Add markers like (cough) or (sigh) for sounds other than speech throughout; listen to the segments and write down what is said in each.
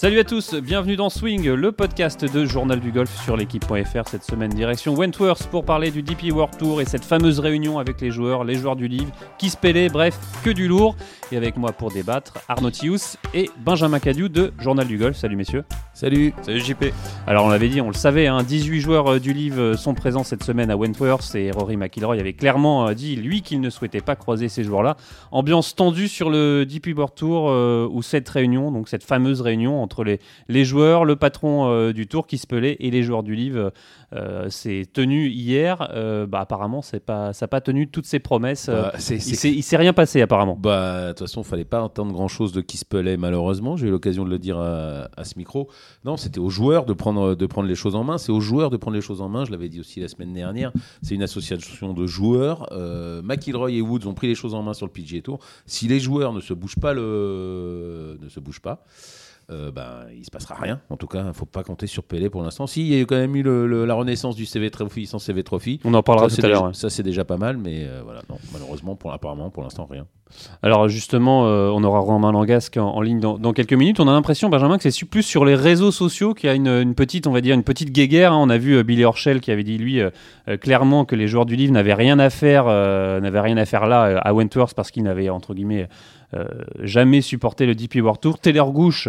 Salut à tous, bienvenue dans Swing, le podcast de Journal du Golf sur l'équipe.fr. Cette semaine, direction Wentworth pour parler du DP World Tour et cette fameuse réunion avec les joueurs, les joueurs du livre, qui se pélaient, bref, que du lourd. Et avec moi pour débattre, Arnaud Tius et Benjamin Cadieu de Journal du Golf. Salut messieurs. Salut. Salut JP. Alors on l'avait dit, on le savait, hein, 18 joueurs euh, du livre euh, sont présents cette semaine à Wentworth et Rory McIlroy avait clairement euh, dit, lui, qu'il ne souhaitait pas croiser ces joueurs-là. Ambiance tendue sur le DP World Tour où cette réunion, donc cette fameuse réunion entre les, les joueurs, le patron du tour qui se pelait et les joueurs du livre s'est tenu hier. bah, apparemment, c'est pas, ça n'a pas tenu toutes ses promesses. Bah, il s'est s'est rien passé apparemment. Bah, de toute façon, il fallait pas entendre grand-chose de qui se pelait malheureusement. J'ai eu l'occasion de le dire à, à ce micro. Non, c'était aux joueurs de prendre, de prendre les choses en main. C'est aux joueurs de prendre les choses en main. Je l'avais dit aussi la semaine dernière. C'est une association de joueurs. Euh, McIlroy et Woods ont pris les choses en main sur le PGA Tour. Si les joueurs ne se bougent pas, le... ne se bougent pas, euh, ben, il se passera rien. En tout cas, il ne faut pas compter sur Pelé pour l'instant. Si, il y a quand même eu le, la renaissance du CV Trophy sans CV Trophy. On en parlera tout à l'heure. Ça, c'est déjà pas mal, mais euh, voilà, non, malheureusement, pour, apparemment, pour l'instant, rien. Alors justement, euh, on aura Romain Langasque en, ligne dans, quelques minutes. On a l'impression, Benjamin, que c'est plus sur les réseaux sociaux qu'il y a une, petite, on va dire, une petite guéguerre. Hein. On a vu Billy Horschel qui avait dit lui clairement que les joueurs du livre n'avaient rien à faire, n'avaient rien à faire là à Wentworth parce qu'ils n'avaient entre guillemets jamais supporté le DP World Tour. Taylor Gouche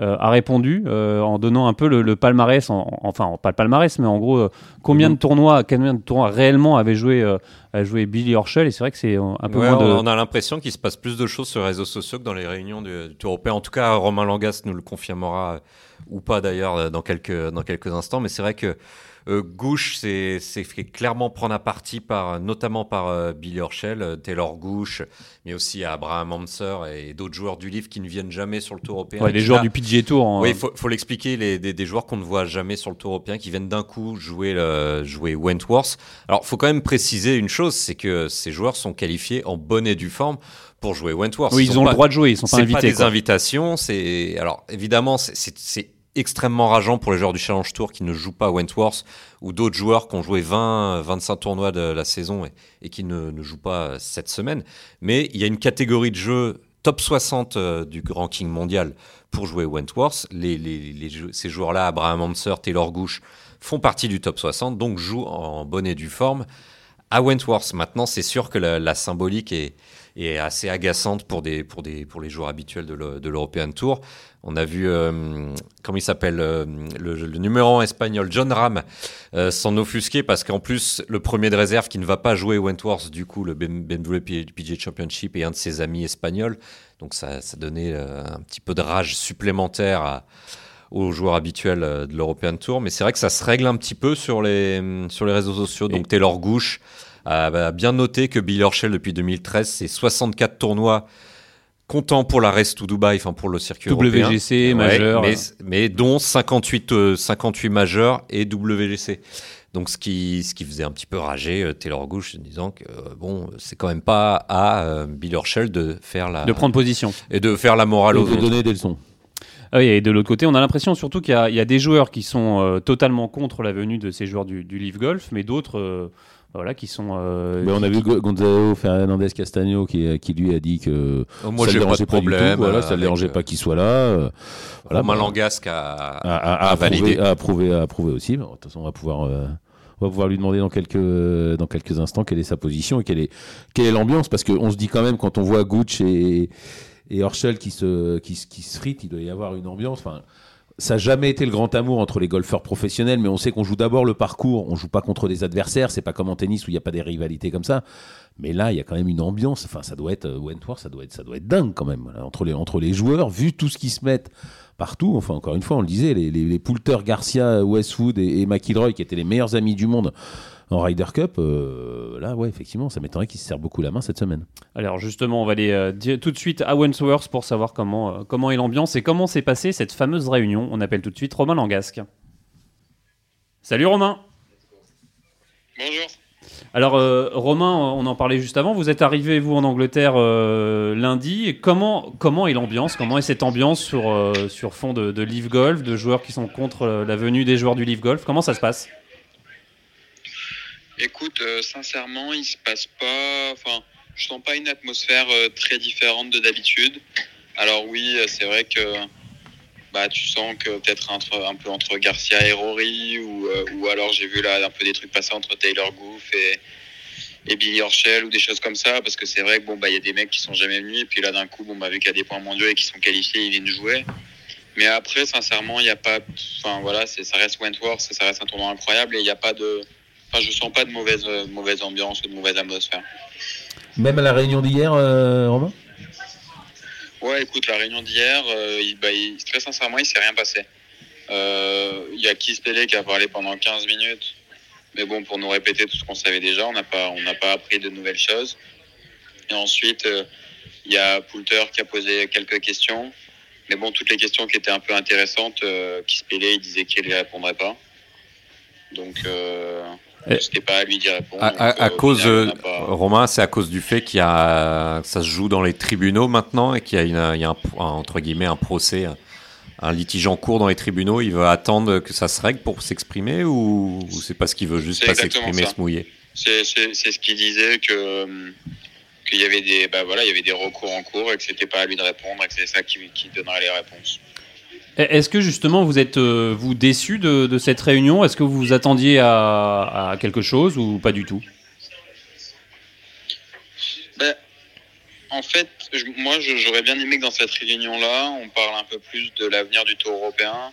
euh, a répondu euh, en donnant un peu le, palmarès, enfin pas le palmarès, mais en gros euh, combien de tournois, combien de tournois réellement avait joué, a joué Billy Horschel. Et c'est vrai que c'est un peu moins de... On a l'impression qu'il se passe plus de choses sur les réseaux sociaux que dans les réunions du, Tour européen. En tout cas, Romain Langas nous le confirmera ou pas d'ailleurs dans quelques dans quelques instants. Mais c'est vrai que euh, Gouche s'est fait clairement prendre à partie par, notamment par euh, Billy Horschel, euh, Taylor Gouche, mais aussi Abraham Hamser et d'autres joueurs du livre qui ne viennent jamais sur le Tour européen. les joueurs du PGA Tour. Hein. Oui, il faut, l'expliquer, des, joueurs qu'on ne voit jamais sur le Tour européen, qui viennent d'un coup jouer, jouer Wentworth. Alors, il faut quand même préciser une chose, c'est que ces joueurs sont qualifiés en bonne et due forme pour jouer Wentworth. Oui, ils, ont le droit de jouer, ils sont pas invités. C'est pas des invitations, c'est alors évidemment c'est extrêmement rageant pour les joueurs du Challenge Tour qui ne jouent pas à Wentworth ou d'autres joueurs qui ont joué 20, 25 tournois de la saison et, qui ne, jouent pas cette semaine. Mais il y a une catégorie de jeux top 60 euh, du ranking mondial pour jouer Wentworth. Ces joueurs-là, Abraham Hanser, Taylor Gouche, font partie du top 60, donc jouent en bonne et due forme à Wentworth. Maintenant, c'est sûr que la symbolique est, est assez agaçante pour, des, pour, des, pour les joueurs habituels de l'European Tour. On a vu, euh, comment il s'appelle, euh, le, numéro 1 espagnol, John Ram, euh, s'en offusquer parce qu'en plus, le premier de réserve qui ne va pas jouer Wentworth, du coup, le BMW PGA Championship, est un de ses amis espagnols. Donc ça, ça donnait un petit peu de rage supplémentaire aux joueurs habituels de l'European Tour. Mais c'est vrai que ça se règle un petit peu sur les, sur les réseaux sociaux. Donc Taylor Gouche a bien noté que Bill Herschel, depuis 2013, c'est 64 tournois comptant pour la Rest to Dubai, enfin pour le circuit WGC majeur, mais, dont 58, 58 euh, majeurs et WGC. Donc ce qui, ce qui faisait un petit peu rager euh, Taylor Gouche en disant que euh, bon, c'est quand même pas à Bill Herschel de faire la de prendre position et de faire la morale aux de donner des leçons. Ah et de l'autre côté, on a l'impression surtout qu'il y, a des joueurs qui sont totalement contre la venue de ces joueurs du, du Leaf Golf, mais d'autres voilà, qui sont. Euh, mais on a vu Gonzalo Fernandez Castagno qui, qui lui a dit que oh, moi j'ai pas de problème. voilà, ça ne dérangeait pas qu'il soit là. Euh, voilà, Romain bah, Langasque a, a, a, validé. A approuvé, a approuvé aussi. de toute façon, on va pouvoir. Euh, on va pouvoir lui demander dans quelques, dans quelques instants quelle est sa position et quelle est, quelle est l'ambiance. Parce qu'on se dit quand même, quand on voit Gooch et, et Herschel qui se, qui, qui se fritent, il doit y avoir une ambiance. Enfin, ça n'a jamais été le grand amour entre les golfeurs professionnels, mais on sait qu'on joue d'abord le parcours, on joue pas contre des adversaires, c'est pas comme en tennis où il n'y a pas des rivalités comme ça. Mais là, il y a quand même une ambiance. Enfin, ça doit être euh, Wentworth, ça doit être, ça doit être dingue quand même entre les entre les joueurs, vu tout ce qui se met partout. Enfin, encore une fois, on le disait, les, les, Poulter, Garcia, Westwood et, et McIlroy, qui étaient les meilleurs amis du monde en Ryder Cup, euh, là, ouais, effectivement, ça m'étonnerait qu'il se serre beaucoup la main cette semaine. Alors justement, on va aller euh, tout de suite à Wentworth pour savoir comment, euh, comment est l'ambiance et comment s'est passée cette fameuse réunion. On appelle tout de suite Romain Langasque. Salut Romain Bonjour alors Romain, on en parlait juste avant, vous êtes arrivé vous en Angleterre lundi. Comment, comment est l'ambiance? Comment est cette ambiance sur, sur fond de, de Leaf Golf, de joueurs qui sont contre la venue des joueurs du Leaf Golf? Comment ça se passe? Écoute, euh, sincèrement, il se passe pas. Enfin, je sens pas une atmosphère euh, très différente de d'habitude. Alors oui, euh, c'est vrai que bah, tu sens que peut-être un peu entre Garcia et Rory, ou, euh, ou alors j'ai vu là un peu des trucs passer entre Taylor Goof et, Billy Horschel ou des choses comme ça, parce que c'est vrai que bon bah y a des mecs qui sont jamais venus, et puis là d'un coup bon bah vu qu'il y a des points mondiaux et qui sont qualifiés, ils viennent jouer. Mais après, sincèrement, il n'y a pas, enfin voilà, ça reste Wentworth, ça reste un tournoi incroyable et il n'y a pas de, enfin je sens pas de mauvaise, mauvaise ambiance ou de mauvaise atmosphère. Même à la réunion d'hier, euh, Romain? Ouais, écoute, la réunion d'hier, euh, bah, très sincèrement, il s'est rien passé. Euh, Il y a Keith Pelé qui a parlé pendant 15 minutes. Mais bon, pour nous répéter tout ce qu'on savait déjà, on n'a pas, pas appris de nouvelles choses. Et ensuite, euh, il y a Poulter qui a posé quelques questions. Mais bon, toutes les questions qui étaient un peu intéressantes, euh, il disait qu'il ne répondrait pas. Donc, c'était pas à lui d'y répondre. À, Donc, à- à euh, au cause, final, euh, pas- Romain, c'est à cause du fait qu'il y a, que ça se joue dans les tribunaux maintenant et qu'il y a, une- il y a un, un- entre guillemets un procès, un, un litige en cours dans les tribunaux. Il veut attendre que ça se règle pour s'exprimer ou, ou c'est parce qu'il veut juste pas s'exprimer, se mouiller? C'est, ce qu'il disait que euh, qu'il y avait des bah voilà il y avait des recours en cours et que c'était pas à lui de répondre et que c'est ça qui, qui donnerait les réponses. Est-ce que justement vous êtes euh, vous déçu de, cette réunion? Est-ce que vous vous attendiez à, quelque chose ou pas du tout? Ben, en fait, moi j'aurais bien aimé que dans cette réunion là on parle un peu plus de l'avenir du Tour européen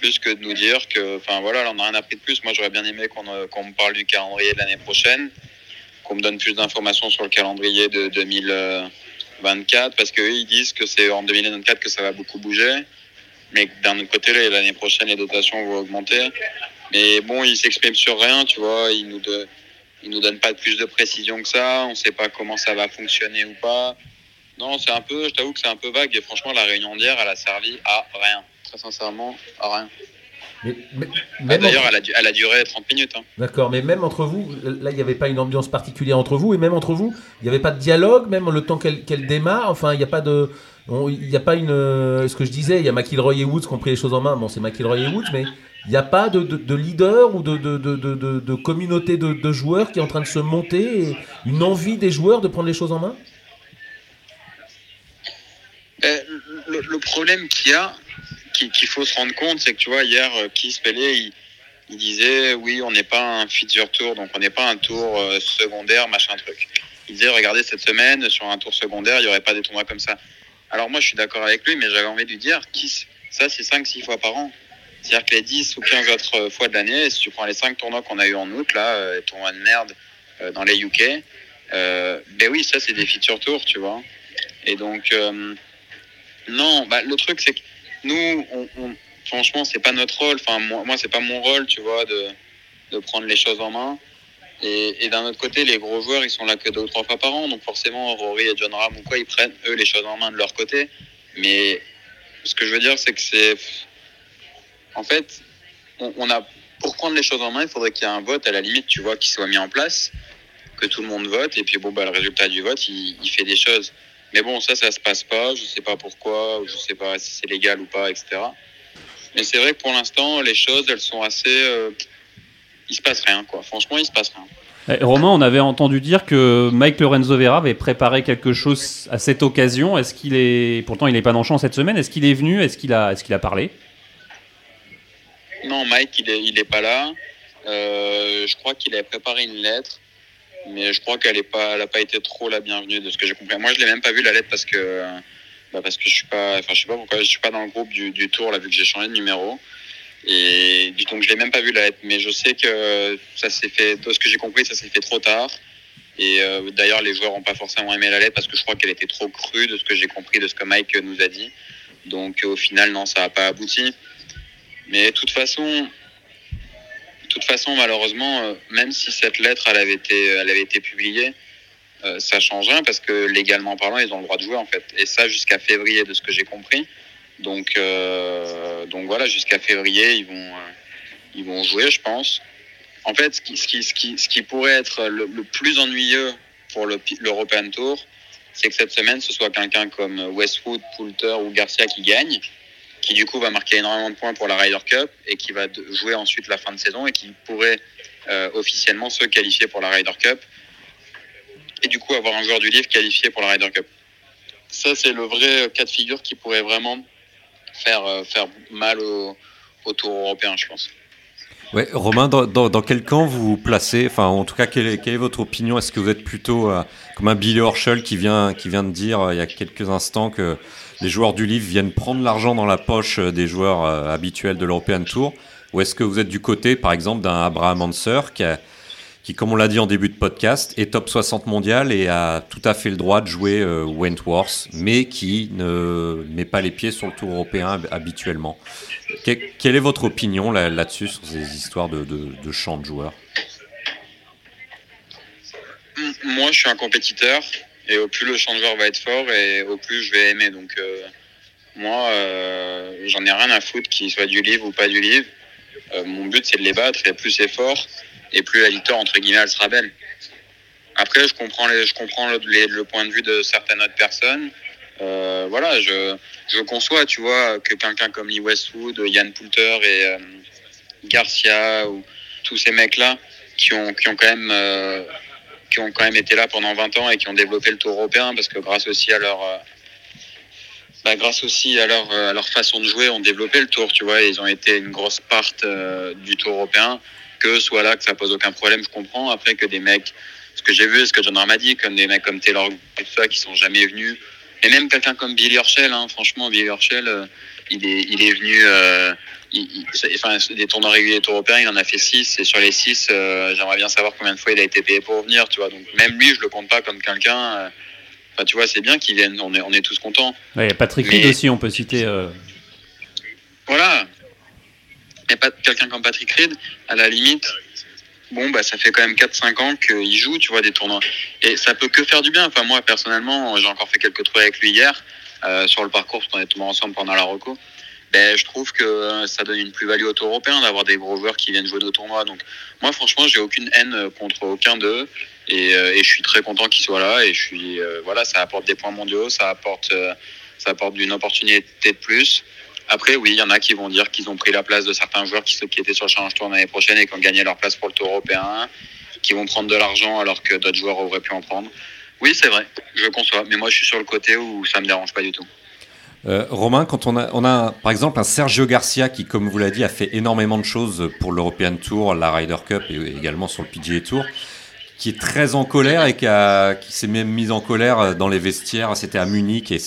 plus que de nous dire que enfin voilà là, on n'a rien appris de plus. Moi j'aurais bien aimé qu'on euh, me parle du calendrier de l'année prochaine, qu'on me donne plus d'informations sur le calendrier de 2024 parce qu'eux ils disent que c'est en 2024 que ça va beaucoup bouger. Mais d'un autre côté, l'année prochaine, les dotations vont augmenter. Mais bon, ils s'expriment sur rien, tu vois. Ils nous, de, ils nous donnent pas plus de précision que ça. On sait pas comment ça va fonctionner ou pas. Non, c'est un peu, je t'avoue que c'est un peu vague. Et franchement, la réunion d'hier, elle a servi à rien. Très sincèrement, à rien. Mais- mais- Ah, D'ailleurs, elle, a du- elle a duré 30 minutes. hein. D'accord, mais même entre vous, là, il n'y avait pas une ambiance particulière entre vous, et même entre vous, il n'y avait pas de dialogue, même le temps qu'elle démarre. Enfin, il n'y a pas de. Il n'y a pas une. euh, Ce que je disais, il y a McIlroy et Woods qui ont pris les choses en main. Bon, c'est McIlroy et Woods, mais il n'y a pas de, de, de leader ou de, communauté de, de joueurs qui est en train de se monter, et une envie des joueurs de prendre les choses en main? Euh, le, le problème qu'il y a, qu'il faut se rendre compte, c'est que tu vois, hier, euh, Keith Pelé, il, disait oui, on n'est pas un feature tour, donc on n'est pas un tour euh, secondaire, machin truc. Il disait regardez, cette semaine, sur un tour secondaire, il n'y aurait pas des tournois comme ça. Alors moi, je suis d'accord avec lui, mais j'avais envie de lui dire ça, c'est 5-6 fois par an. C'est-à-dire que les 10 ou 15 autres fois de l'année, si tu prends les 5 tournois qu'on a eu en août, là, euh, tournois de merde euh, dans les UK, euh, ben oui, ça, c'est des feature tours, tu vois. Et donc. euh, non, bah, le truc c'est que nous, on, on- franchement, c'est pas notre rôle. Enfin, moi, moi c'est pas mon rôle, tu vois, de, prendre les choses en main. Et, d'un autre côté, les gros joueurs, ils sont là que deux ou trois fois par an. Donc forcément, Rory et John Ram ou quoi, ils prennent eux les choses en main de leur côté. Mais ce que je veux dire, c'est que c'est, en fait, on, a pour prendre les choses en main, il faudrait qu'il y ait un vote à la limite, tu vois, qui soit mis en place, que tout le monde vote. Et puis bon, bah, le résultat du vote, il fait des choses. Mais bon, ça, ça se passe pas. Je sais pas pourquoi, ou je sais pas si c'est légal ou pas, etc. Mais c'est vrai que pour l'instant, les choses, elles sont assez. euh, il se passe rien, quoi. Franchement, il se passe rien. Eh, Romain, on avait entendu dire que Mike Lorenzo Vera avait préparé quelque chose à cette occasion. Est-ce qu'il est pourtant il n'est pas dans le champ cette semaine Est-ce qu'il est venu? Est-ce qu'il a est-ce qu'il a parlé? Non, Mike, il est, il est pas là. Euh, je crois qu'il a préparé une lettre, mais je crois qu'elle est pas, elle pas été trop la bienvenue de ce que j'ai compris. Moi, je l'ai même pas vu la lettre parce que, bah, parce que je suis pas, enfin, je sais pas pourquoi, je suis pas dans le groupe du, du tour là vu que j'ai changé de numéro. Et donc je l'ai même pas vu la lettre, mais je sais que ça s'est fait, de ce que j'ai compris, ça s'est fait trop tard. Et euh, d'ailleurs, les joueurs ont pas forcément aimé la lettre parce que je crois qu'elle était trop crue de ce que j'ai compris de ce que Mike nous a dit. Donc au final, non, ça n'a pas abouti. Mais de toute façon, toute façon, malheureusement, euh, même si cette lettre elle avait été, été publiée, euh, ça change rien parce que légalement parlant, ils ont le droit de jouer en fait. Et ça jusqu'à février, de ce que j'ai compris. Donc, euh, donc voilà, jusqu'à février, ils vont, euh, ils vont jouer, je pense. En fait, ce qui, ce qui, ce qui, pourrait être le, plus ennuyeux pour le- l'European Tour, c'est que cette semaine, ce soit quelqu'un comme Westwood, Poulter ou Garcia qui gagne, qui du coup va marquer énormément de points pour la Ryder Cup et qui va jouer ensuite la fin de saison et qui pourrait euh, officiellement se qualifier pour la Ryder Cup et du coup avoir un joueur du livre qualifié pour la Ryder Cup. Ça, c'est le vrai cas de figure qui pourrait vraiment faire, faire mal au, tour européen, je pense. Ouais, Romain, dans, quel camp vous vous placez? Enfin, en tout cas, quelle est, votre opinion? Est-ce que vous êtes plutôt euh, comme un Billy Horschel qui vient, qui vient de dire euh, il y a quelques instants que les joueurs du livre viennent prendre l'argent dans la poche euh, des joueurs habituels de l'European Tour. Ou est-ce que vous êtes du côté, par exemple, d'un Abraham Anser qui comme on l'a dit en début de podcast, est top 60 mondial et a tout à fait le droit de jouer euh, Wentworth, mais qui ne met pas les pieds sur le tour européen habituellement. quelle est votre opinion là-dessus, sur ces histoires de, de, de de joueurs? Moi, je suis un compétiteur, et au plus le joueurs va être fort, et au plus je vais aimer. Donc, euh, moi, euh, j'en ai rien à foutre qu'il soit du livre ou pas du livre. mon but, c'est de les battre, et plus c'est fort, et plus la victoire, entre guillemets, elle sera belle. Après, je comprends, les, je comprends le, le, point de vue de certaines autres personnes. Euh, voilà, je, je conçois, tu vois, que quelqu'un comme Lee Westwood, Yann Poulter et euh, Garcia ou tous ces mecs-là qui ont, qui ont quand même euh, qui ont quand même été là pendant 20 ans et qui ont développé le tour européen parce que grâce aussi à leur euh, bah, grâce aussi à leur, à leur façon de jouer, ont développé le tour, tu vois, ils ont été une grosse part du tour européen que soit là, que ça pose aucun problème, je comprends. Après que des mecs, ce que j'ai vu, ce que John m'a dit, comme des mecs comme Taylor tout ça, qui sont jamais venus. Et même quelqu'un comme Billy Horschel, hein, franchement, Billy Horschel, euh, il, est, il est venu, euh, il, enfin, des tournois réguliers européens, il en a fait 6, et sur les 6, euh, j'aimerais bien savoir combien de fois il a été payé pour venir, tu vois. Donc même lui, je le compte pas comme quelqu'un. Euh, enfin, tu vois, c'est bien qu'il vienne, on est, on est tous contents. Il y a Patrick Reed aussi, on peut citer. Voilà, mais pas quelqu'un comme Patrick Reed, à la limite, bon, bah, ça fait quand même 4-5 ans qu'il joue, tu vois, des tournois. Et ça peut que faire du bien. Enfin, moi, personnellement, j'ai encore fait quelques trucs avec lui hier, euh, sur le parcours, parce qu'on est tous ensemble pendant la reco. Ben, je trouve que ça donne une plus-value au tour européen d'avoir des gros joueurs qui viennent jouer nos tournois. Donc, moi, franchement, j'ai aucune haine contre aucun d'eux. Et, euh, et, je suis très content qu'ils soient là. Et je suis, euh, voilà, ça apporte des points mondiaux, ça apporte, ça apporte une opportunité de plus. Après, oui, il y en a qui vont dire qu'ils ont pris la place de certains joueurs qui, qui étaient sur le Challenge Tour l'année prochaine et qui ont gagné leur place pour le Tour européen, qui vont prendre de l'argent alors que d'autres joueurs auraient pu en prendre. Oui, c'est vrai, je conçois, mais moi je suis sur le côté où ça me dérange pas du tout. Euh, Romain, quand on a, on a par exemple un Sergio Garcia qui, comme vous l'avez dit, a fait énormément de choses pour l'European Tour, la Ryder Cup et également sur le PGA Tour, qui est très en colère et qui, s'est même mis en colère dans les vestiaires. C'était à Munich et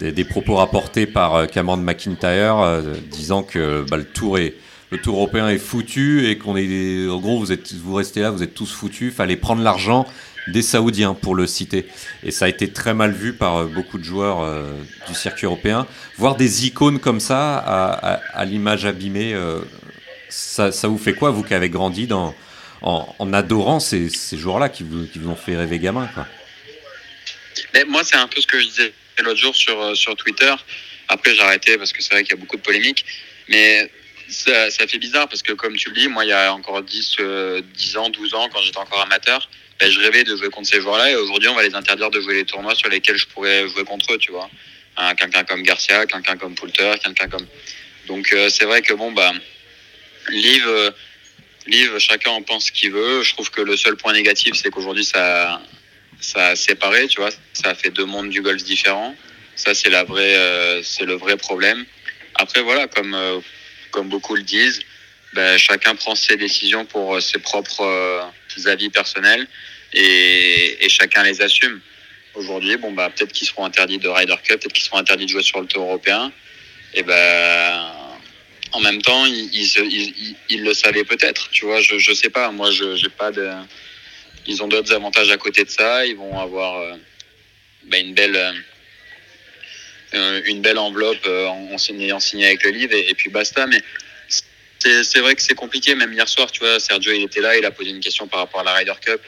des, propos rapportés par euh, Cameron McIntyre euh, disant que bah, le tour est le tour européen est foutu et qu'on est en gros vous êtes vous restez là vous êtes tous foutus fallait prendre l'argent des Saoudiens pour le citer et ça a été très mal vu par euh, beaucoup de joueurs du circuit européen voir des icônes comme ça à, l'image abîmée ça, vous fait quoi vous qui avez grandi en, adorant ces, joueurs-là qui vous, ont fait rêver gamin quoi? Moi c'est un peu ce que je disais l'autre jour sur, euh, sur Twitter. Après, j'ai arrêté parce que c'est vrai qu'il y a beaucoup de polémiques. Mais ça, fait bizarre parce que, comme tu le dis, moi, il y a encore 10, 10 euh, ans, 12 ans, quand j'étais encore amateur, ben, je rêvais de jouer contre ces joueurs-là. Et aujourd'hui, on va les interdire de jouer les tournois sur lesquels je pourrais jouer contre eux, tu vois. Hein, quelqu'un comme Garcia, quelqu'un comme Poulter, quelqu'un comme. Donc, euh, c'est vrai que, bon, bah, Liv, Liv, chacun en pense ce qu'il veut. Je trouve que le seul point négatif, c'est qu'aujourd'hui, ça, ça a séparé, tu vois. Ça a fait deux mondes du golf différents. Ça, c'est la vraie, euh, c'est le vrai problème. Après, voilà, comme, euh, comme beaucoup le disent, ben, chacun prend ses décisions pour euh, ses propres avis personnels et, chacun les assume. Aujourd'hui, bon, bah, peut-être qu'ils seront interdits de Ryder Cup, peut-être qu'ils seront interdits de jouer sur le tour européen. Et ben, en même temps, ils, le savaient peut-être, tu vois, je, je sais pas. Moi, j'ai pas de, ils ont d'autres avantages à côté de ça. Ils vont avoir euh, bah, une belle euh, une belle enveloppe euh, en, ayant signé avec le livre et, puis basta. Mais c'est vrai que c'est compliqué. Même hier soir, tu vois, Sergio il était là, il a posé une question par rapport à la Ryder Cup.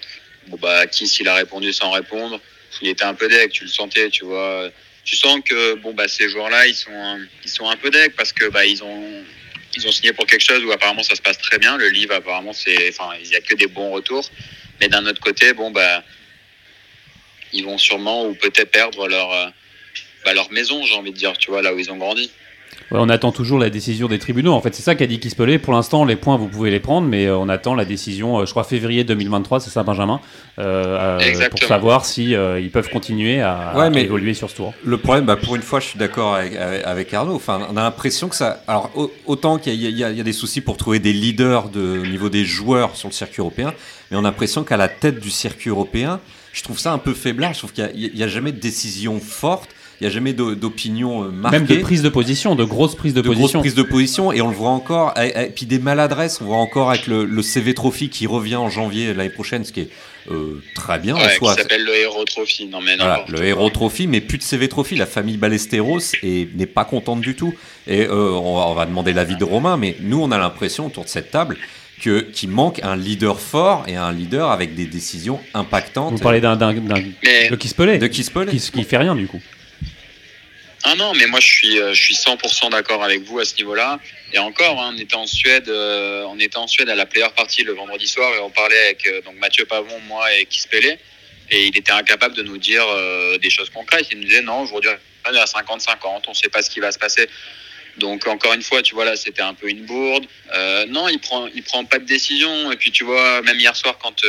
Bon bah qui s'il a répondu sans répondre, il était un peu deck, tu le sentais, tu vois. Tu sens que bon bah ces joueurs-là, ils sont ils sont un peu deck parce que bah ils ont ils ont signé pour quelque chose où apparemment ça se passe très bien. Le livre apparemment c'est enfin il y a que des bons retours. Mais d'un autre côté, bon, bah, ils vont sûrement ou peut-être perdre leur, euh, bah, leur maison, j'ai envie de dire, tu vois, là où ils ont grandi. on attend toujours la décision des tribunaux. En fait, c'est ça qu'a dit Kispelé. Pour l'instant, les points, vous pouvez les prendre, mais euh, on attend la décision, euh, je crois, février 2023, c'est ça, Benjamin, euh, pour savoir si ils peuvent continuer à, évoluer sur ce tour. Le problème, bah, pour une fois, je suis d'accord avec, Arnaud. Enfin, on a l'impression que ça. Alors, autant qu'il y, a des soucis pour trouver des leaders de, au niveau des joueurs sur le circuit européen, mais on a l'impression qu'à la tête du circuit européen, je trouve ça un peu faiblard. Je trouve qu'il n'y a, a, jamais de décision forte n'y a jamais d'opinion euh, marquée. Même de prise de position, de grosses prises de, de position. Grosses prises de position, et on le voit encore. Et, puis des maladresses, on voit encore avec le, CV Trophy qui revient en janvier l'année prochaine, ce qui est euh, très bien ouais, en Qui s'appelle le Hero Trophy. Non, mais voilà, le Hero Trophy, mais plus de CV Trophy. La famille Ballesteros n'est pas contente du tout. Et euh, on, va, on, va, demander l'avis de Romain, mais nous, on a l'impression autour de cette table qu'il manque un leader fort et un leader avec des décisions impactantes. Vous parlez d'un de Kispelé, de Kispelé. Qui, qui fait rien du coup. Ah non, mais moi je suis, euh, je suis 100% d'accord avec vous à ce niveau-là. Et encore, hein, on était en Suède, euh, on était en Suède à la player party le vendredi soir et on parlait avec euh, donc Mathieu Pavon, moi et Kispele. Et il était incapable de nous dire des choses concrètes. Il nous disait non, aujourd'hui on est à 50-50, on ne sait pas ce qui va se passer. Donc encore une fois, tu vois là, c'était un peu une bourde. non, il prend, il prend pas de décision. Et puis tu vois, même hier soir quand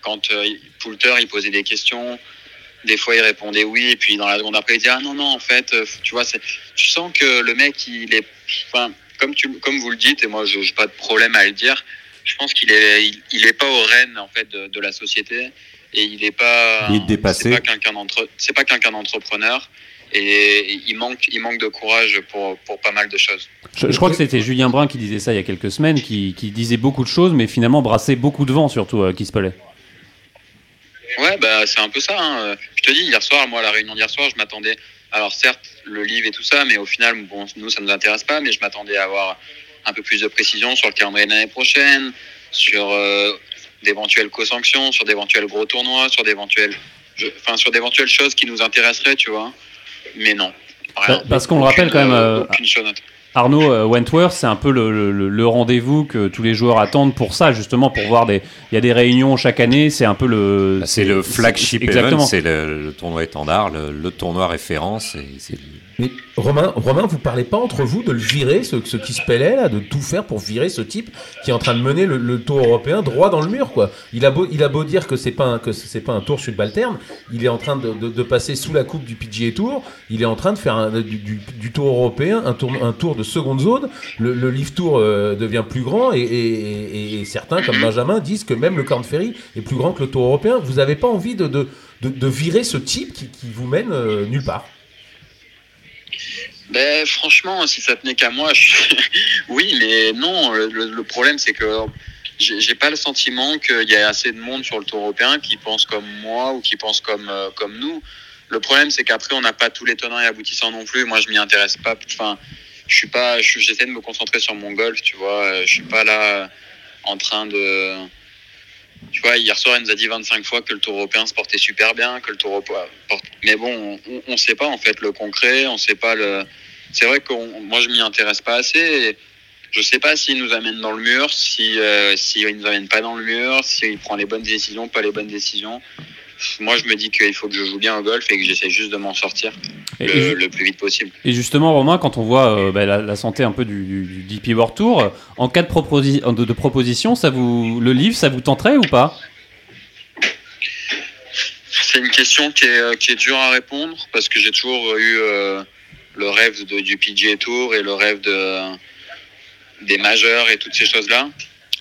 quand Poulter il posait des questions des fois, il répondait oui, et puis dans la seconde après, il disait ah non non, en fait, euh, tu vois, tu sens que le mec, il est, enfin, comme tu, comme vous le dites, et moi, je n'ai pas de problème à le dire. Je pense qu'il est, il, est pas au rênes en fait de, la société, et il est pas, il est dépassé. C'est pas quelqu'un d'entre, c'est pas quelqu'un d'entrepreneur. Et il manque, il manque de courage pour, pour pas mal de choses. Je, crois que c'était Julien Brun qui disait ça il y a quelques semaines, qui, qui disait beaucoup de choses, mais finalement brassait beaucoup de vent, surtout, euh, qui se pelait. Ouais, bah, c'est un peu ça. Hein. Je te dis, hier soir, moi, à la réunion d'hier soir, je m'attendais. Alors, certes, le livre et tout ça, mais au final, bon, nous, ça ne nous intéresse pas, mais je m'attendais à avoir un peu plus de précision sur le calendrier de l'année prochaine, sur euh, d'éventuelles co-sanctions, sur d'éventuels gros tournois, sur d'éventuelles, enfin, sur d'éventuelles choses qui nous intéresseraient, tu vois. Mais non. Parce qu'on le rappelle quand même. Euh, aucune Arnaud euh, Wentworth, c'est un peu le, rendez-vous que tous les joueurs attendent pour ça, justement, pour voir des. Il y a des réunions chaque année, c'est un peu le. Bah, c'est le flagship event, c'est le, tournoi étendard, le, tournoi référence. C'est mais Romain, Romain, vous parlez pas entre vous de le virer, ce, qui se pélait là, de tout faire pour virer ce type qui est en train de mener le, tour européen droit dans le mur, quoi. Il a beau, dire que c'est pas un, pas un tour subalterne, il est en train de, passer sous la coupe du PGA Tour, il est en train de faire du, tour européen, un tour, de seconde zone. Le, le Tour euh, devient plus grand et, certains, comme Benjamin, disent que même le Corn Ferry est plus grand que le tour européen. Vous avez pas envie de, virer ce type qui, qui vous mène euh, nulle part? Ben, franchement, si ça tenait qu'à moi, (laughs) je... oui, mais non. Le, problème, c'est que j'ai pas le sentiment qu'il y ait assez de monde sur le tour européen qui pense comme moi ou qui pense comme, euh, comme nous. Le problème, c'est qu'après, on n'a pas tous les tenants et aboutissants non plus. Moi, je m'y intéresse pas. Enfin, je suis pas. J'essaie de me concentrer sur mon golf, tu vois. Je suis pas là en train de. Tu vois, hier soir, il nous a dit 25 fois que le Tour européen se portait super bien, que le Tour européen. Mais bon, on ne sait pas en fait le concret, on ne sait pas le c'est vrai que moi je m'y intéresse pas assez. je sais pas s'il nous amène dans le mur, si euh, s'il nous amène pas dans le mur, s'il prend les bonnes décisions, pas les bonnes décisions. Moi, je me dis qu'il faut que je joue bien au golf et que j'essaie juste de m'en sortir le, plus vite possible. Et justement, Romain, quand on voit euh, bah, la, santé un peu du, du, DP World Tour, en cas de, de, proposition, ça vous, le livre, ça vous tenterait ou pas? C'est une question qui est, euh, qui est dure à répondre parce que j'ai toujours eu le rêve de, du PGA Tour et le rêve de, des majeurs et toutes ces choses-là.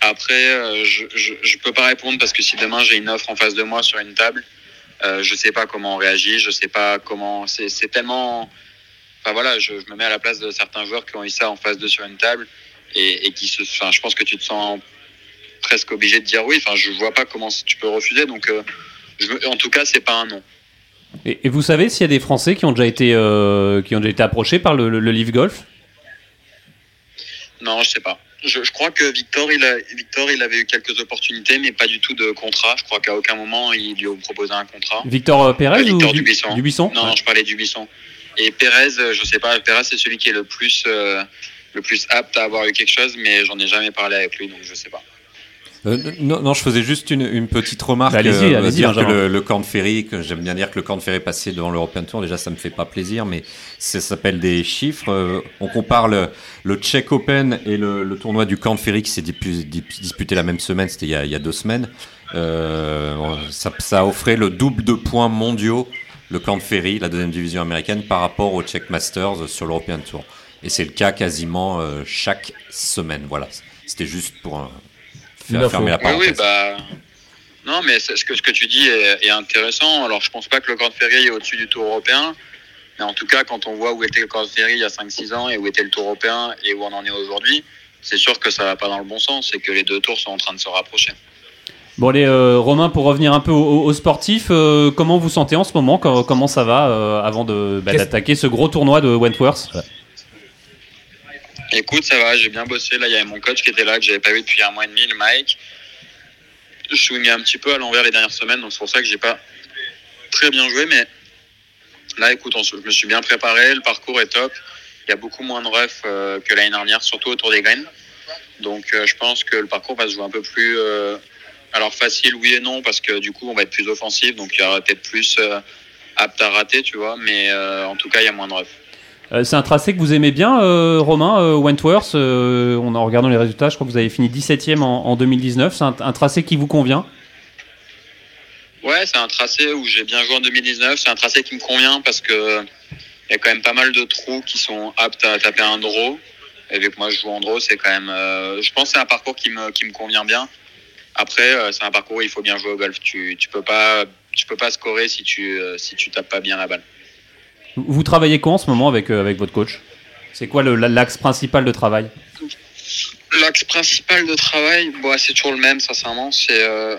Après, euh, je, je, peux pas répondre parce que si demain j'ai une offre en face de moi sur une table, euh, je sais pas comment on réagit, je sais pas comment. C'est tellement. Enfin voilà, je, me mets à la place de certains joueurs qui ont eu ça en face de sur une table et, et qui se. Enfin, je pense que tu te sens presque obligé de dire oui. Enfin, je vois pas comment tu peux refuser. Donc, euh, je, en tout cas, c'est pas un non. Et, vous savez s'il y a des Français qui ont déjà été, euh, qui ont déjà été approchés par le, le, Live Golf? Non, je sais pas. Je, crois que Victor il, a, Victor, il avait eu quelques opportunités, mais pas du tout de contrat. Je crois qu'à aucun moment, il lui a proposé un contrat. Victor euh, Pérez Victor ou Dubuisson. Dubuisson non, je parlais du Dubuisson. Et Pérez, euh, je sais pas, Pérez, c'est celui qui est le plus, le plus apte à avoir eu quelque chose, mais j'en ai jamais parlé avec lui, donc je sais pas. Euh, non, non, je faisais juste une, une petite remarque. Bah, allez-y, euh, allez-y, dire que le, le Corn Ferry, que j'aime bien dire que le Corn Ferry passé devant l'European Tour, déjà ça me fait pas plaisir, mais ça s'appelle des chiffres. Euh, on compare le, le Czech Open et le, le tournoi du Corn Ferry qui s'est dispu- disputé la même semaine, c'était il, y a- il y a deux semaines. Euh, ça, ça offrait le double de points mondiaux, le Corn Ferry, la deuxième division américaine, par rapport au Czech Masters sur l'European Tour. Et c'est le cas quasiment euh, chaque semaine. Voilà, c'était juste pour Une faire info. fermer la Oui, parenthèse. oui, bah. Non, mais ce que, ce que tu dis est, est intéressant. Alors, je pense pas que le Corn Ferry est au-dessus du Tour européen. Mais en tout cas, quand on voit où était le Corn Ferry il y a 5-6 ans et où était le Tour européen et où on en est aujourd'hui, c'est sûr que ça va pas dans le bon sens et que les deux tours sont en train de se rapprocher. Bon, allez, euh, Romain, pour revenir un peu au, au sportif, euh, comment vous sentez en ce moment? Co- Comment ça va euh, avant de, bah, d'attaquer ce gros tournoi de Wentworth? Écoute, ça va, j'ai bien bossé. Là, il y avait mon coach qui était là, que j'avais pas vu depuis un mois et demi, le Mike. Je swingais un petit peu à l'envers les dernières semaines, donc c'est pour ça que j'ai pas très bien joué. Mais là, écoute, je me suis bien préparé, le parcours est top. Il y a beaucoup moins de refs euh, que l'année dernière, surtout autour des graines. Donc, euh, je pense que le parcours va se jouer un peu plus. euh, alors, facile, oui et non, parce que du coup, on va être plus offensif, donc il y aura peut-être plus euh, apte à rater, tu vois. Mais en tout cas, il y a moins de refs. Euh, C'est un tracé que vous aimez bien, euh, Romain, euh, Wentworth on, En regardant les résultats, je crois que vous avez fini 17ème en, en 2019. C'est un, tracé qui vous convient? Ouais, c'est un tracé où j'ai bien joué en 2019. C'est un tracé qui me convient parce que il y a quand même pas mal de trous qui sont aptes à taper un draw. Et vu que moi je joue en draw, c'est quand même. je pense que c'est un parcours qui me, qui me convient bien. Après, c'est un parcours où il faut bien jouer au golf. Tu, tu peux pas, tu peux pas scorer si tu, si tapes pas bien la balle. Vous travaillez quoi en ce moment avec, euh, avec votre coach? C'est quoi l'axe principal de travail? L'axe principal de travail, bon, c'est toujours le même, sincèrement. C'est euh,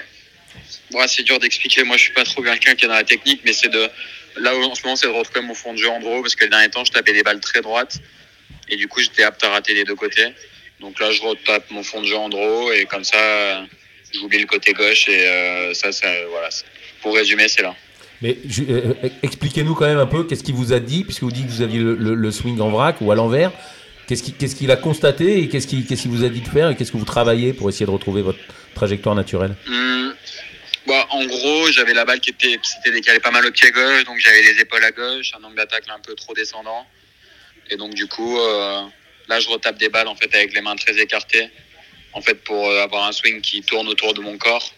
bon, c'est dur d'expliquer. Moi, je suis pas trop quelqu'un qui est dans la technique, mais c'est de là en ce moment, c'est de retrouver mon fond de jeu en draw parce que les derniers temps, je tapais des balles très droites et du coup, j'étais apte à rater les deux côtés. Donc là, je retape mon fond de jeu en draw et comme ça, j'oublie le côté gauche et euh, ça, ça, voilà. Pour résumer, c'est là. Mais euh, euh, expliquez-nous quand même un peu qu'est-ce qu'il vous a dit, puisque vous dites que vous aviez le, swing en vrac ou à l'envers. Qu'est-ce qu'il a constaté et qu'est-ce qu'il vous a dit de faire et qu'est-ce que vous travaillez pour essayer de retrouver votre trajectoire naturelle? Hum, bah, en gros, j'avais la balle qui était décalée pas mal au pied gauche, donc j'avais les épaules à gauche, un angle d'attaque un peu trop descendant. Et donc du coup, euh, là, je retape des balles en fait avec les mains très écartées, en fait pour avoir un swing qui tourne autour de mon corps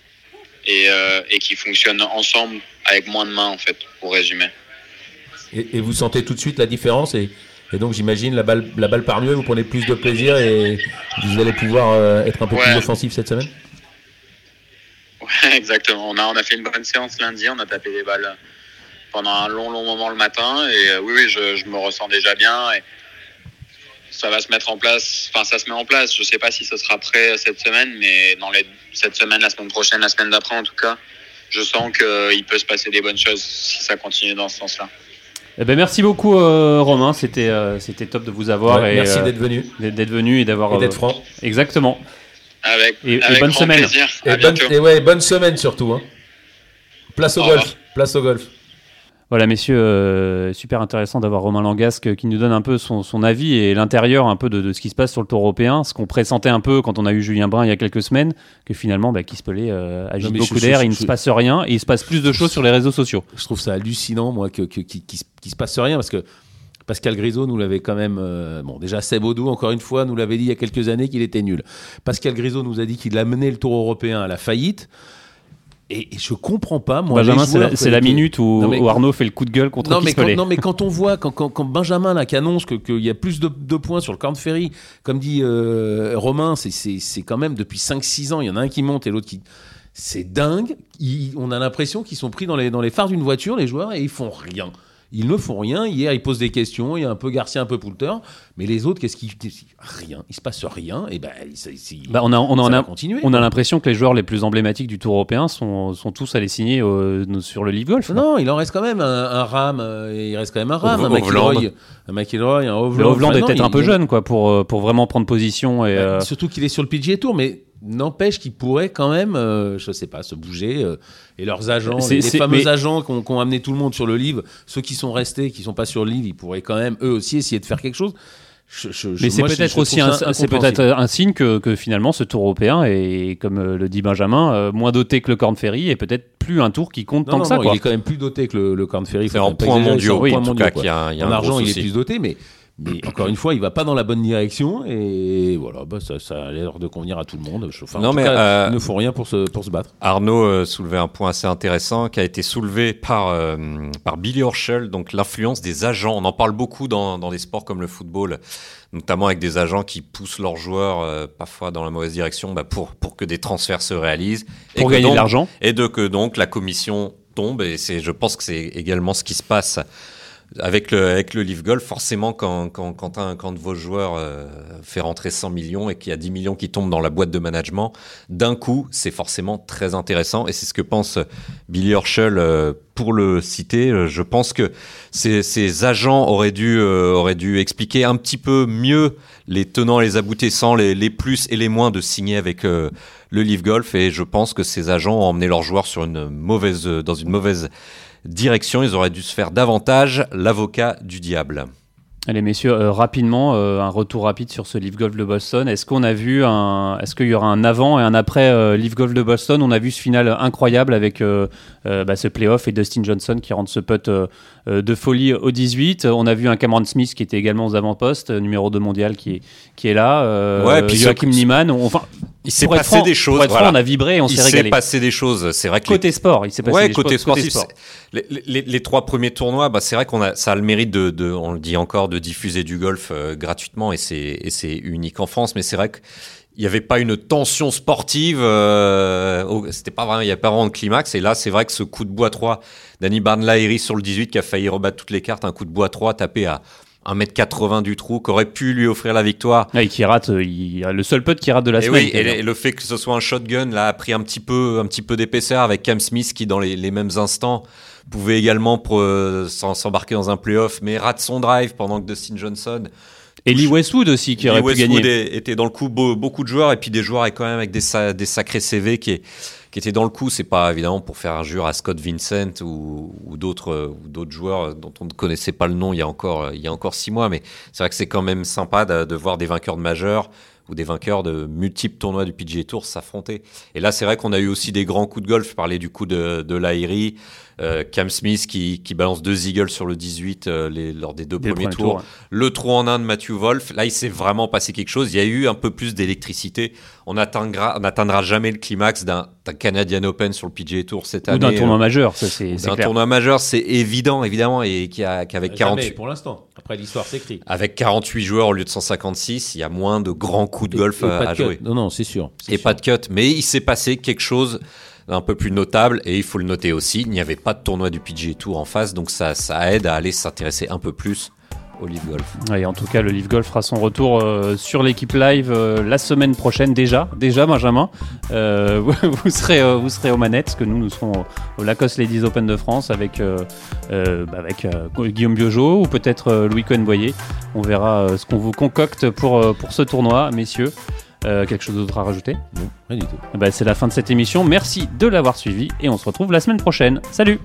et, euh, et qui fonctionne ensemble avec moins de mains en fait, pour résumer. et, et vous sentez tout de suite la différence et, et donc j'imagine la balle, la balle par mieux, vous prenez plus de plaisir et vous allez pouvoir euh, être un peu Ouais. plus offensif cette semaine? Ouais, (laughs) exactement. On a, on a fait une bonne séance lundi, on a tapé des balles pendant un long, long moment le matin. Et euh, oui, oui, je, je me ressens déjà bien. Et ça va se mettre en place. Enfin, ça se met en place. Je sais pas si ce sera prêt cette semaine, mais dans les, cette semaine, la semaine prochaine, la semaine d'après, en tout cas, je sens qu'il peut se passer des bonnes choses si ça continue dans ce sens-là. Eh ben, Merci beaucoup, euh, Romain. C'était euh, c'était top de vous avoir Ouais, et Merci euh, d'être venu d'être venu et d'avoir. et d'être euh, franc. Exactement. Avec, Et- bonne grand semaine. plaisir. Et bonne, ouais, bonne semaine surtout. hein. Place au Au golf. revoir. Place au golf. Voilà, messieurs, euh, super intéressant d'avoir Romain Langasque qui nous donne un peu son, son avis et l'intérieur un peu de, de ce qui se passe sur le tour européen, ce qu'on pressentait un peu quand on a eu Julien Brun il y a quelques semaines, que finalement, bah, Keith Pelé euh, mais beaucoup d'air, il ne je- se passe rien et il se passe plus de choses sur les réseaux sociaux. Je trouve ça hallucinant, moi, que, que- qu'il qu'il se- passe rien parce que Pascal Grisot nous l'avait quand même. euh, bon, déjà, Seb Audou, encore une fois, nous l'avait dit il y a quelques années qu'il était nul. Pascal Grisot nous a dit qu'il a mené le tour européen à la faillite. Et, et je comprends pas, moi. Benjamin, c'est la, minute où, Non, mais- où Arnaud fait le coup de gueule contre non mais, quand, non mais quand on voit quand, quand, quand Benjamin là qui annonce que- qu'il y a plus de, de points sur le Corn Ferry, comme dit euh, Romain, c'est- quand même depuis 5-6 ans, il y en a un qui monte et l'autre qui... C'est dingue, Ils- on a l'impression qu'ils sont pris dans les, dans les phares d'une voiture, les joueurs, et ils font rien. Ils ne font rien. Hier, ils posent des questions. Il y a un peu Garcia, un peu Poulter. Mais les autres, qu'est-ce qu'ils. Rien. Il se passe rien. Et ben, ça, Bah, on a, on ça en va a, continuer. on a l'impression que les joueurs les plus emblématiques du tour européen sont, sont tous allés signer euh, sur le Live Golf. Non, il en reste quand même un, un Ram. euh, il reste quand même un Ram. Un McIlroy, Hovland. un McIlroy, un Le Hovland. Hovland Enfin, est non, peut-être un peu il- jeune quoi, pour, euh, pour vraiment prendre position. Et, euh, Surtout qu'il est sur le PGA Tour, mais n'empêche qu'il pourrait quand même, euh, je sais pas, se bouger. euh, et leurs agents, C'est- les, les c'est- fameux mais- agents qui ont, qui ont amené tout le monde sur le livre, ceux qui sont restés, qui sont pas sur le livre, ils pourraient quand même eux aussi essayer de faire quelque chose. mais c'est peut-être aussi un, c'est peut-être un signe que, que, finalement ce tour européen est, comme euh, le dit Benjamin, euh, moins doté que le Corn Ferry et peut-être plus un tour qui compte tant que ça. Il est quand même plus doté que le, le Corn Ferry. C'est en point mondiaux. Oui, en tout cas, y a, y a en argent, il est plus doté, mais mais encore une fois, il va pas dans la bonne direction et voilà, bah, ça, ça, a l'air de convenir à tout le monde. Enfin, non, mais cas, ne font rien pour se, pour se battre. Arnaud soulevait un point assez intéressant qui a été soulevé par, par Billy Horschel, donc l'influence des agents. On en parle beaucoup dans, dans des sports comme le football notamment avec des agents qui poussent leurs joueurs euh, parfois dans la mauvaise direction bah, pour, pour que des transferts se réalisent. Pour gagner de l'argent. Et de que donc la commission tombe, et c'est, je pense que c'est également ce qui se passe avec le, avec le Golf, forcément, quand, quand, quand un, quand de vos joueurs euh, fait rentrer 100 millions et qu'il y a 10 millions qui tombent dans la boîte de management, d'un coup, c'est forcément très intéressant. Et c'est ce que pense Billy Horschel euh, pour le citer. Euh, je pense que ces, ces agents auraient dû, auraient dû expliquer un petit peu mieux les tenants et les aboutissants, les, les plus et les moins de signer avec le Leaf Golf. Et je pense que ces agents ont emmené leurs joueurs sur une mauvaise, dans une mauvaise direction. Ils auraient dû se faire davantage l'avocat du diable. Allez messieurs, euh, rapidement, euh, un retour rapide sur ce Leaf Golf de Boston. Est-ce qu'on a vu un, est-ce qu'il y aura un avant et un après euh, Leaf Golf de Boston? On a vu ce final incroyable avec bah, ce playoff et Dustin Johnson qui rentre ce putt de folie au 18. On a vu un Cameron Smith qui était également aux avant-postes, numéro 2 mondial qui est, qui est là. ouais, puis Joachim Niemann. Enfin, il s'est passé des choses. on a vibré, on s'est régalé. Il s'est passé des choses. C'est vrai que côté sport, il s'est passé ouais, des côté choses. Côté sport. Les, les, les, trois premiers tournois, bah, c'est vrai qu'on a, ça a le mérite de, de, on le dit encore, de diffuser du golf euh, gratuitement et c'est, et c'est unique en France. Mais c'est vrai qu'il n'y avait pas une tension sportive. Euh, c'était pas vraiment, il n'y avait pas vraiment de climax. Et là, c'est vrai que ce coup de bois 3 Danny Barnlahiri sur le 18 qui a failli rebattre toutes les cartes, un coup de bois 3 tapé à 1m80 du trou, qu'aurait pu lui offrir la victoire. et qui rate, euh, il, le seul putt qui rate de la et semaine. Oui, et, le fait que ce soit un shotgun, là, a pris un petit peu, un petit peu d'épaisseur avec Cam Smith qui, dans les, les mêmes instants, pouvait également euh, s'embarquer dans un playoff, mais rate son drive pendant que Dustin Johnson. Et Lee Westwood aussi qui aurait pu gagner. Westwood était dans le coup beaucoup de joueurs et puis des joueurs quand même avec des, des sacrés CV qui est qui était dans le coup. C'est pas évidemment pour faire injure à Scott Vincent ou, ou d'autres ou d'autres joueurs dont on ne connaissait pas le nom il y a encore il y a encore six mois. Mais c'est vrai que c'est quand même sympa de, de, voir des vainqueurs de majeurs ou des vainqueurs de multiples tournois du PGA Tour s'affronter. Et là, c'est vrai qu'on a eu aussi des grands coups de golf. Je parlais du coup de, de Lahiri, euh, Cam Smith qui, qui, balance deux eagles sur le 18 euh, les, lors des deux premiers tours. Le trou en un de Matthew Wolf. Là, il s'est vraiment passé quelque chose. Il y a eu un peu plus d'électricité. On n'atteindra jamais le climax d'un Canadian Open sur le PGA Tour cette année. Ou d'un tournoi euh, majeur, ça c'est D'un tournoi majeur, c'est évident, évidemment, et qui a qu'avec 48. pour l'instant. Après l'histoire s'écrit. Avec 48 joueurs au lieu de 156, il y a moins de grands coups de golf et, et à, à jouer. Non, non, c'est sûr. Et sûr. pas de cut. Mais il s'est passé quelque chose un peu plus notable et il faut le noter aussi, il n'y avait pas de tournoi du PGA Tour en face, donc ça, ça aide à aller s'intéresser un peu plus au Live Golf. Et en tout cas, le Live Golf fera son retour euh, sur l'équipe live euh, la semaine prochaine déjà. Déjà, Benjamin, euh, (laughs) vous, serez, vous serez aux manettes, parce que nous, nous serons au, au Lacoste Ladies Open de France avec, bah avec Guillaume Biojo ou peut-être Louis Cohen-Boyer. On verra ce qu'on vous concocte pour, pour ce tournoi, messieurs. Euh, quelque chose d'autre à rajouter? Non, rien du tout. Bah, c'est la fin de cette émission. Merci de l'avoir suivi et on se retrouve la semaine prochaine. Salut